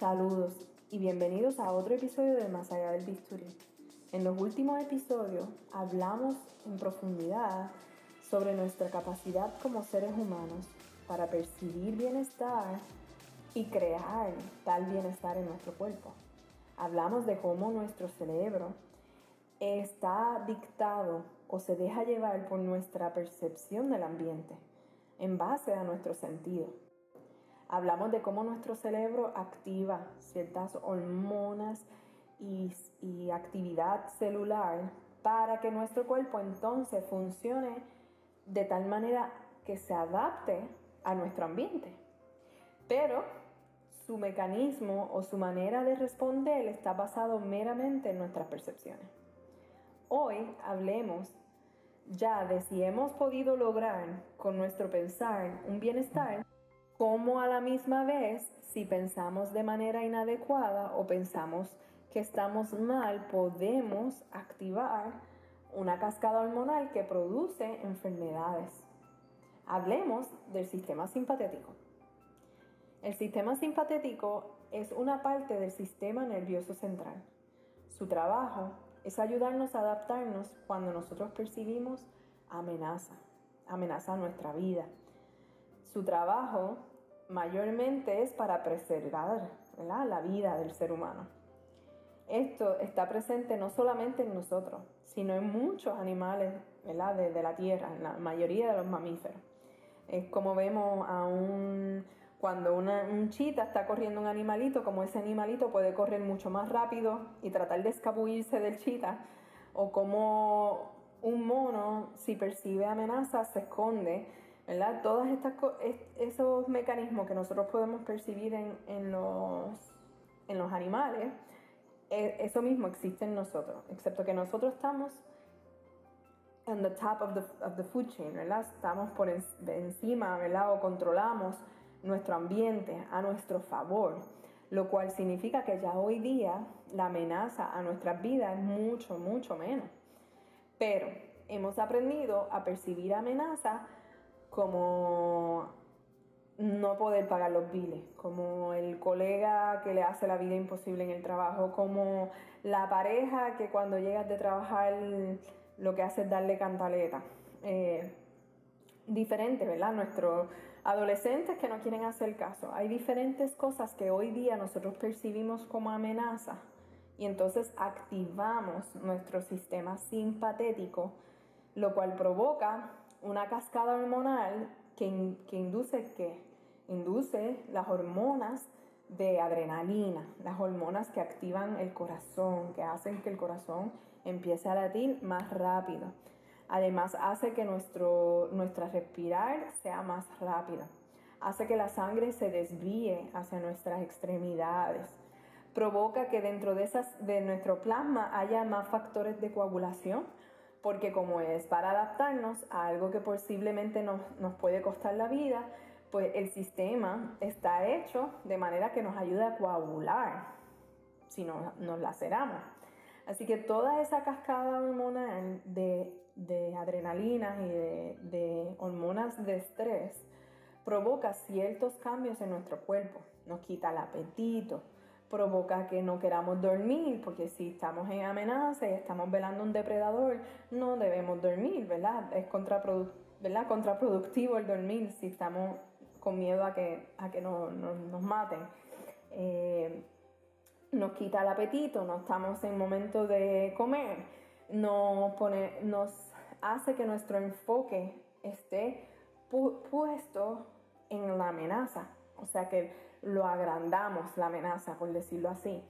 Saludos y bienvenidos a otro episodio de Más allá del bisturí. En los últimos episodios hablamos en profundidad sobre nuestra capacidad como seres humanos para percibir bienestar y crear tal bienestar en nuestro cuerpo. Hablamos de cómo nuestro cerebro está dictado o se deja llevar por nuestra percepción del ambiente en base a nuestro sentido. Hablamos de cómo nuestro cerebro activa ciertas hormonas y, actividad celular para que nuestro cuerpo entonces funcione de tal manera que se adapte a nuestro ambiente. Pero su mecanismo o su manera de responder está basado meramente en nuestras percepciones. Hoy hablemos ya de si hemos podido lograr con nuestro pensar un bienestar, como a la misma vez si pensamos de manera inadecuada o pensamos que estamos mal, podemos activar una cascada hormonal que produce enfermedades. Hablemos del sistema simpatético. El sistema simpatético es una parte del sistema nervioso central. Su trabajo es ayudarnos a adaptarnos cuando nosotros percibimos amenaza, amenaza a nuestra vida. Su trabajo mayormente es para preservar la vida del ser humano. Esto está presente no solamente en nosotros, sino en muchos animales De, de la tierra, en la mayoría de los mamíferos. Es como vemos a un cuando un chita está corriendo un animalito, como ese animalito puede correr mucho más rápido y tratar de escabullirse del chita, o como un mono, si percibe amenaza, se esconde, ¿verdad? Todos estas, esos mecanismos que nosotros podemos percibir en, los, en los animales, e, eso mismo existe en nosotros, excepto que nosotros estamos en the top of the, of the food chain, ¿verdad? Estamos por encima, ¿verdad? O controlamos nuestro ambiente a nuestro favor, lo cual significa que ya hoy día la amenaza a nuestras vidas es mucho, mucho menos. Pero hemos aprendido a percibir amenaza como no poder pagar los biles, como el colega que le hace la vida imposible en el trabajo, como la pareja que cuando llegas de trabajar lo que hace es darle cantaleta. Eh, diferente, ¿verdad? Nuestros adolescentes que no quieren hacer caso. Hay diferentes cosas que hoy día nosotros percibimos como amenaza y entonces activamos nuestro sistema simpatético, lo cual provoca una cascada hormonal que, que induce ¿qué? Induce las hormonas de adrenalina, las hormonas que activan el corazón, que hacen que el corazón empiece a latir más rápido. Además hace que nuestro, nuestra respirar sea más rápida. Hace que la sangre se desvíe hacia nuestras extremidades. Provoca que dentro de, esas, de nuestro plasma haya más factores de coagulación, porque como es para adaptarnos a algo que posiblemente nos, nos puede costar la vida, pues el sistema está hecho de manera que nos ayuda a coagular si no, nos laceramos. Así que toda esa cascada hormonal de, de adrenalina y de, hormonas de estrés provoca ciertos cambios en nuestro cuerpo. Nos quita el apetito, provoca que no queramos dormir, porque si estamos en amenaza y estamos velando un depredador, no debemos dormir, ¿verdad? Es contraproductivo el dormir si estamos con miedo a que, a que nos maten. Eh, nos quita el apetito, no estamos en momento de comer, nos, pone, nos hace que nuestro enfoque esté puesto en la amenaza, o sea que lo agrandamos la amenaza, por decirlo así.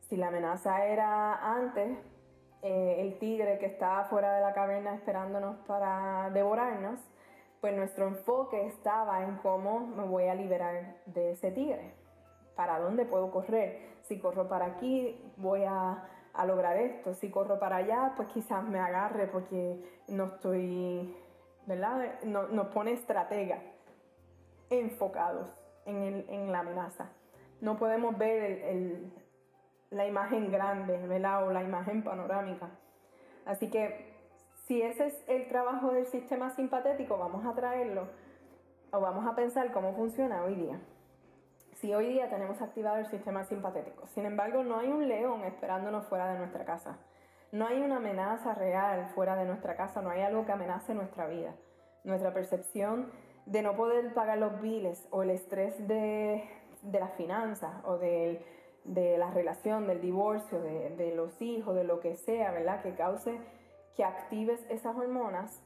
Si la amenaza era antes, eh, el tigre que estaba fuera de la caverna esperándonos para devorarnos, pues nuestro enfoque estaba en cómo me voy a liberar de ese tigre para dónde puedo correr. Si corro para aquí, voy a, lograr esto. Si corro para allá, pues quizás me agarre porque no estoy, ¿verdad? nos pone estratega enfocados en, la amenaza. No podemos ver la imagen grande, ¿verdad? O la imagen panorámica. Así que si ese es el trabajo del sistema simpatético, vamos a traerlo o vamos a pensar cómo funciona hoy día. si hoy día tenemos activado el sistema simpatético, sin embargo no hay un león esperándonos fuera de nuestra casa, no hay una amenaza real fuera de nuestra casa, no hay algo que amenace nuestra vida, nuestra percepción de no poder pagar los biles o el estrés de, de las finanzas o de, de la relación, del divorcio, de, de los hijos, de lo que sea, ¿verdad? Que cause que actives esas hormonas.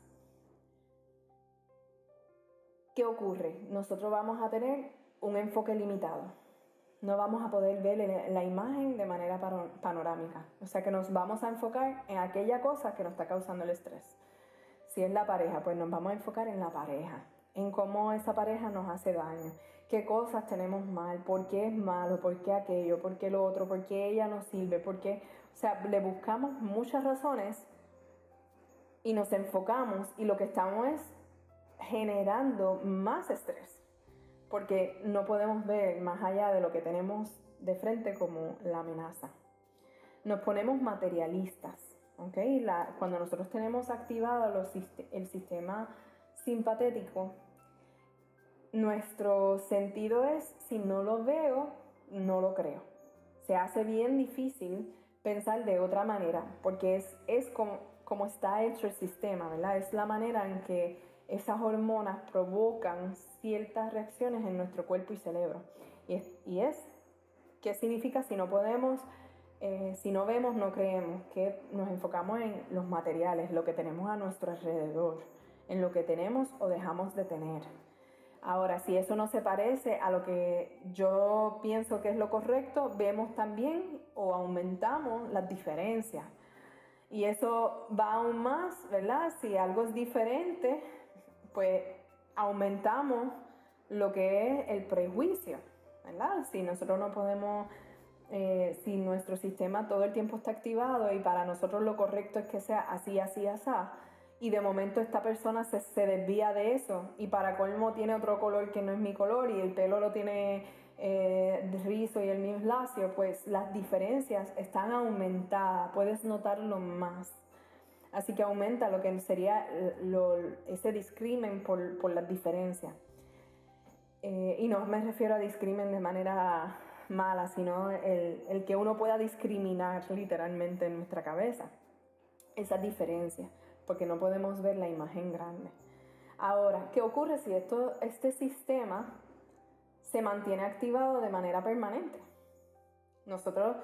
¿Qué ocurre? Nosotros vamos a tener un enfoque limitado. No vamos a poder ver la imagen de manera panorámica. O sea que nos vamos a enfocar en aquella cosa que nos está causando el estrés. Si es la pareja, pues nos vamos a enfocar en la pareja, en cómo esa pareja nos hace daño, qué cosas tenemos mal, por qué es malo, por qué aquello, por qué lo otro, por qué ella no sirve, por qué... O sea, le buscamos muchas razones y nos enfocamos y lo que estamos es generando más estrés. Porque no podemos ver más allá de lo que tenemos de frente como la amenaza. Nos ponemos materialistas, ¿ok? cuando nosotros tenemos activado el sistema simpatético, nuestro sentido es, si no lo veo, no lo creo. Se hace bien difícil pensar de otra manera, porque es, es como, como está hecho el sistema, ¿verdad? Es la manera en que esas hormonas provocan ciertas reacciones en nuestro cuerpo y cerebro. Y es, ¿qué significa si no podemos, eh, si no vemos, no creemos? Que nos enfocamos en los materiales, lo que tenemos a nuestro alrededor, en lo que tenemos o dejamos de tener. Ahora, si eso no se parece a lo que yo pienso que es lo correcto, vemos también o aumentamos las diferencias. Y eso va aún más, ¿verdad? Si algo es diferente, pues aumentamos lo que es el prejuicio, ¿verdad? Si nosotros no podemos, eh, si nuestro sistema todo el tiempo está activado y para nosotros lo correcto es que sea así, así, así, y de momento esta persona se, desvía de eso y para colmo tiene otro color que no es mi color y el pelo lo tiene eh, rizo y el mío es lacio, pues las diferencias están aumentadas, puedes notarlo más. Así que aumenta lo que sería ese discrimen por, por las diferencias. Eh, y no me refiero a discrimen de manera mala, sino el, el, que uno pueda discriminar literalmente en nuestra cabeza. Esa diferencia, porque no podemos ver la imagen grande. Ahora, ¿qué ocurre si esto, este sistema se mantiene activado de manera permanente? Nosotros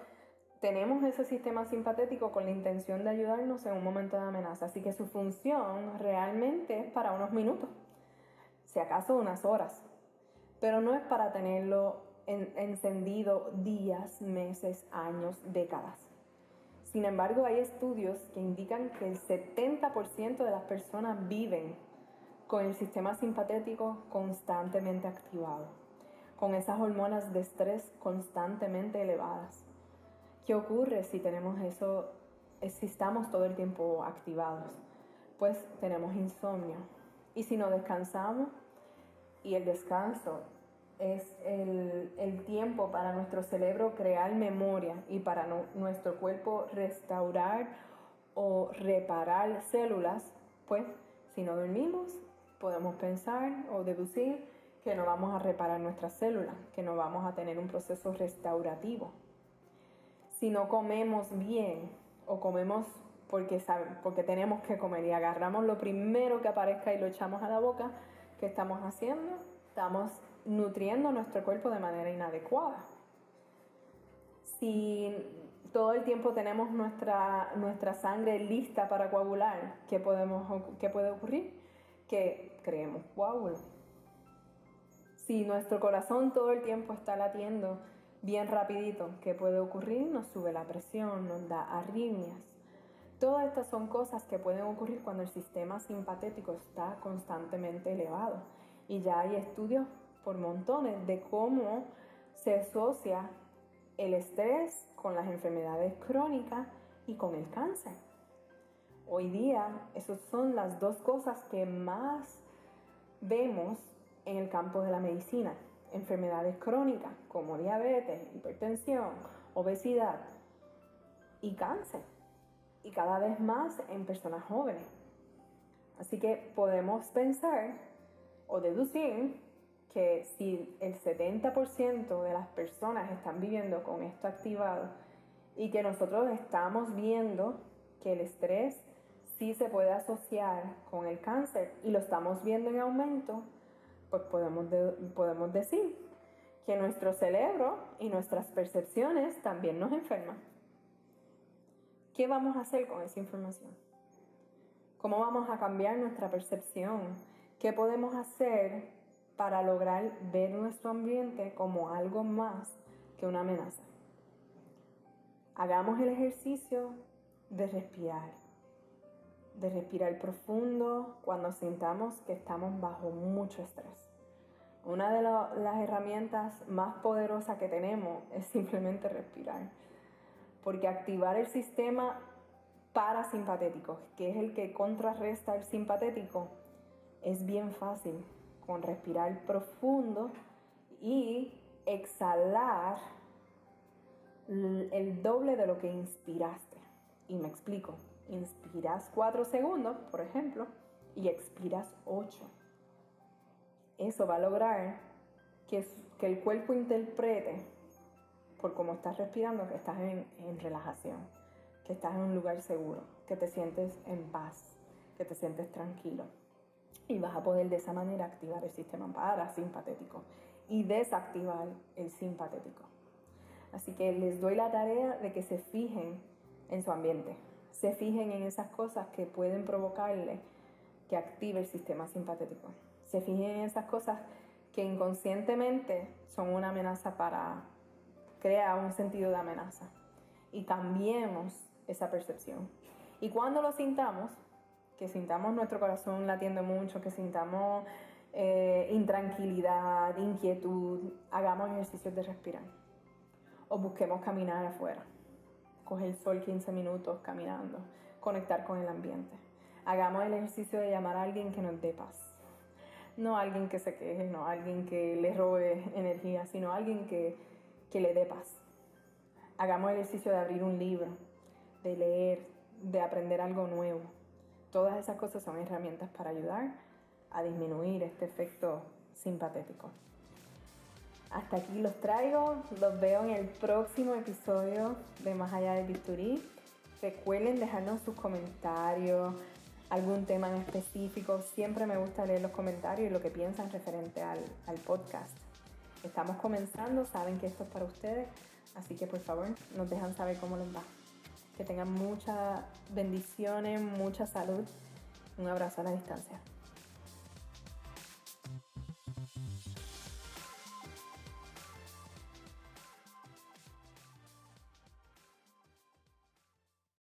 tenemos ese sistema simpatético con la intención de ayudarnos en un momento de amenaza, así que su función realmente es para unos minutos, si acaso unas horas, pero no es para tenerlo encendido días, meses, años, décadas. Sin embargo, hay estudios que indican que el 70% de las personas viven con el sistema simpatético constantemente activado, con esas hormonas de estrés constantemente elevadas. ¿Qué ocurre si tenemos eso, si estamos todo el tiempo activados? Pues tenemos insomnio. Y si no descansamos, y el descanso es el, tiempo para nuestro cerebro crear memoria y para nuestro cuerpo restaurar o reparar células, pues si no dormimos, podemos pensar o deducir que no vamos a reparar nuestras células, que no vamos a tener un proceso restaurativo si no comemos bien o comemos porque, porque tenemos que comer y agarramos lo primero que aparezca y lo echamos a la boca, ¿qué estamos haciendo? Estamos nutriendo nuestro cuerpo de manera inadecuada. Si todo el tiempo tenemos nuestra, nuestra sangre lista para coagular, ¿qué, podemos, ¿qué puede ocurrir? Que creemos coágulo. Si nuestro corazón todo el tiempo está latiendo bien rapidito ¿qué puede ocurrir, nos sube la presión, nos da arritmias. Todas estas son cosas que pueden ocurrir cuando el sistema simpatético está constantemente elevado. Y ya hay estudios por montones de cómo se asocia el estrés con las enfermedades crónicas y con el cáncer. Hoy día, esas son las dos cosas que más vemos en el campo de la medicina enfermedades crónicas como diabetes, hipertensión, obesidad y cáncer. Y cada vez más en personas jóvenes. Así que podemos pensar o deducir que si el 70% de las personas están viviendo con esto activado y que nosotros estamos viendo que el estrés sí se puede asociar con el cáncer y lo estamos viendo en aumento, pues podemos, podemos decir que nuestro cerebro y nuestras percepciones también nos enferman. ¿Qué vamos a hacer con esa información? ¿Cómo vamos a cambiar nuestra percepción? ¿Qué podemos hacer para lograr ver nuestro ambiente como algo más que una amenaza? Hagamos el ejercicio de respirar, de respirar profundo cuando sintamos que estamos bajo mucho estrés. Una de las herramientas más poderosas que tenemos es simplemente respirar porque activar el sistema parasimpatético, que es el que contrarresta el simpatético, es bien fácil con respirar profundo y exhalar el doble de lo que inspiraste. Y me explico, inspiras 4 segundos, por ejemplo, y expiras 8. Eso va a lograr que, que el cuerpo interprete por cómo estás respirando, que estás en, relajación, que estás en un lugar seguro, que te sientes en paz, que te sientes tranquilo. Y vas a poder de esa manera activar el sistema parasimpatético y desactivar el simpatético. Así que les doy la tarea de que se fijen en su ambiente, se fijen en esas cosas que pueden provocarle que active el sistema simpatético. Se fijen en esas cosas que inconscientemente son una amenaza para crea un sentido de amenaza y cambiemos esa percepción. Y cuando lo sintamos, que sintamos nuestro corazón latiendo mucho, que sintamos eh, intranquilidad, inquietud, hagamos ejercicios de respirar. O busquemos caminar afuera. Coger el sol 15 minutos caminando. Conectar con el ambiente. Hagamos el ejercicio de llamar a alguien que nos dé paz. No alguien que se queje, no alguien que le robe energía, sino alguien que que le dé paz. Hagamos el ejercicio de abrir un libro, de leer, de aprender algo nuevo. Todas esas cosas son herramientas para ayudar a disminuir este efecto simpatético. Hasta aquí los traigo, los veo en el próximo episodio de Más allá del bisturí. Recuerden dejarnos sus comentarios, algún tema en específico. Siempre me gusta leer los comentarios y lo que piensan referente al, al podcast. Estamos comenzando, saben que esto es para ustedes, así que por favor nos dejan saber cómo les va. Que tengan muchas bendiciones, mucha salud. Un abrazo a la distancia.